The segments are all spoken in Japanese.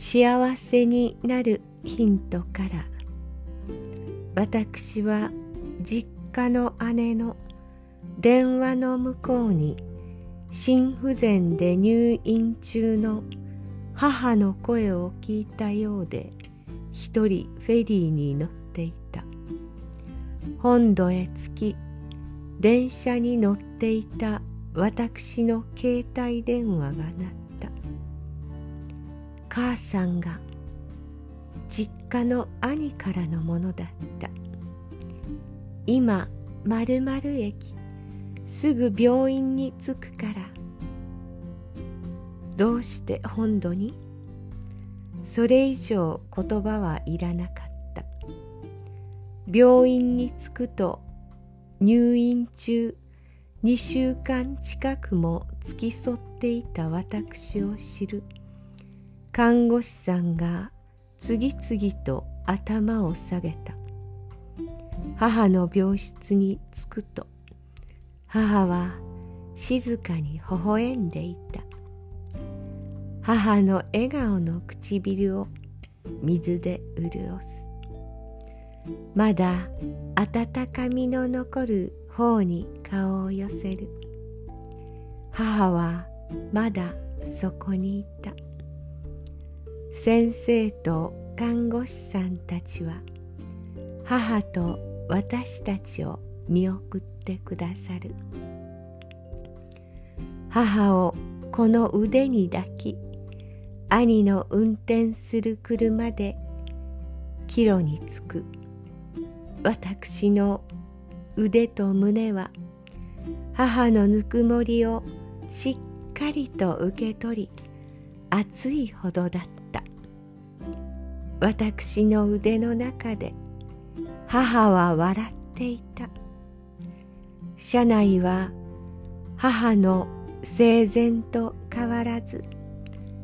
幸せになるヒントから私は実家の姉の電話の向こうに心不全で入院中の母の声を聞いたようで一人フェリーに乗っていた。本土へ着き電車に乗っていた私の携帯電話が鳴った。母さんが実家の兄からのものだった。今〇〇駅すぐ病院に着くからどうして本土に？それ以上言葉はいらなかった。病院に着くと入院中2週間近くも付き添っていた私を知る。看護師さんが次々と頭を下げた。母の病室に着くと母は静かに微笑んでいた。母の笑顔の唇を水で潤す。まだ温かみの残る方に顔を寄せる。母はまだそこにいた。先生と看護師さんたちは母と私たちを見送ってくださる。母をこの腕に抱き兄の運転する車で帰路に着く。私の腕と胸は母のぬくもりをしっかりと受け取り熱いほどだった。私の腕の中で母は笑っていた。車内は母の生前と変わらず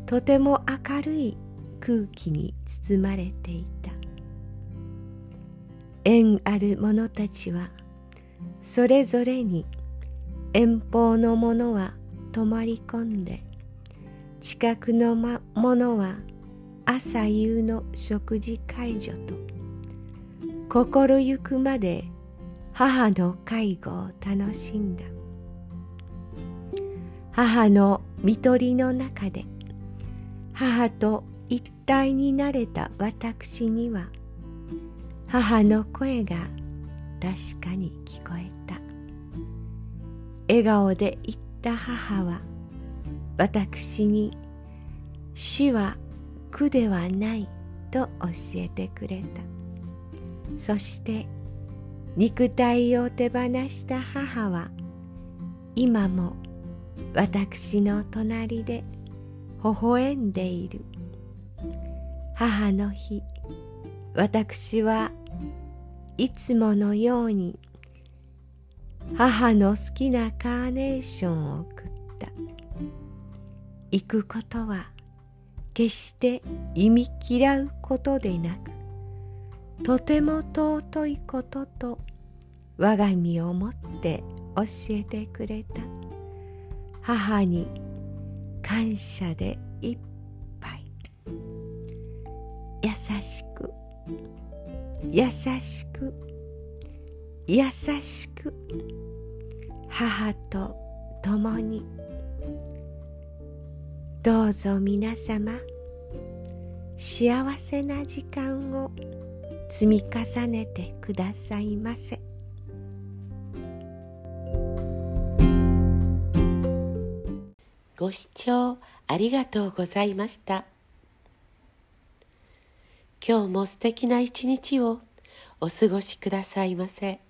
とても明るい空気に包まれていた。縁ある者たちはそれぞれに遠方の者は泊まり込んで近くの者は朝夕の食事介助と心ゆくまで母の介護を楽しんだ。母の看取りの中で母と一体になれた私には母の声が確かに聞こえた。笑顔で言った母は私に死は苦ではないと教えてくれた。そして肉体を手放した母は今も私の隣で微笑んでいる。母の日私はいつものように母の好きなカーネーションを送った。行くことは決して忌み嫌うことでなくとても尊いことと我が身をもって教えてくれた。母に感謝でいっぱい。優しく。優しく。優しく。母と共に。どうぞ皆様幸せな時間を積み重ねてくださいませ。ご視聴ありがとうございました。今日も素敵な一日をお過ごしくださいませ。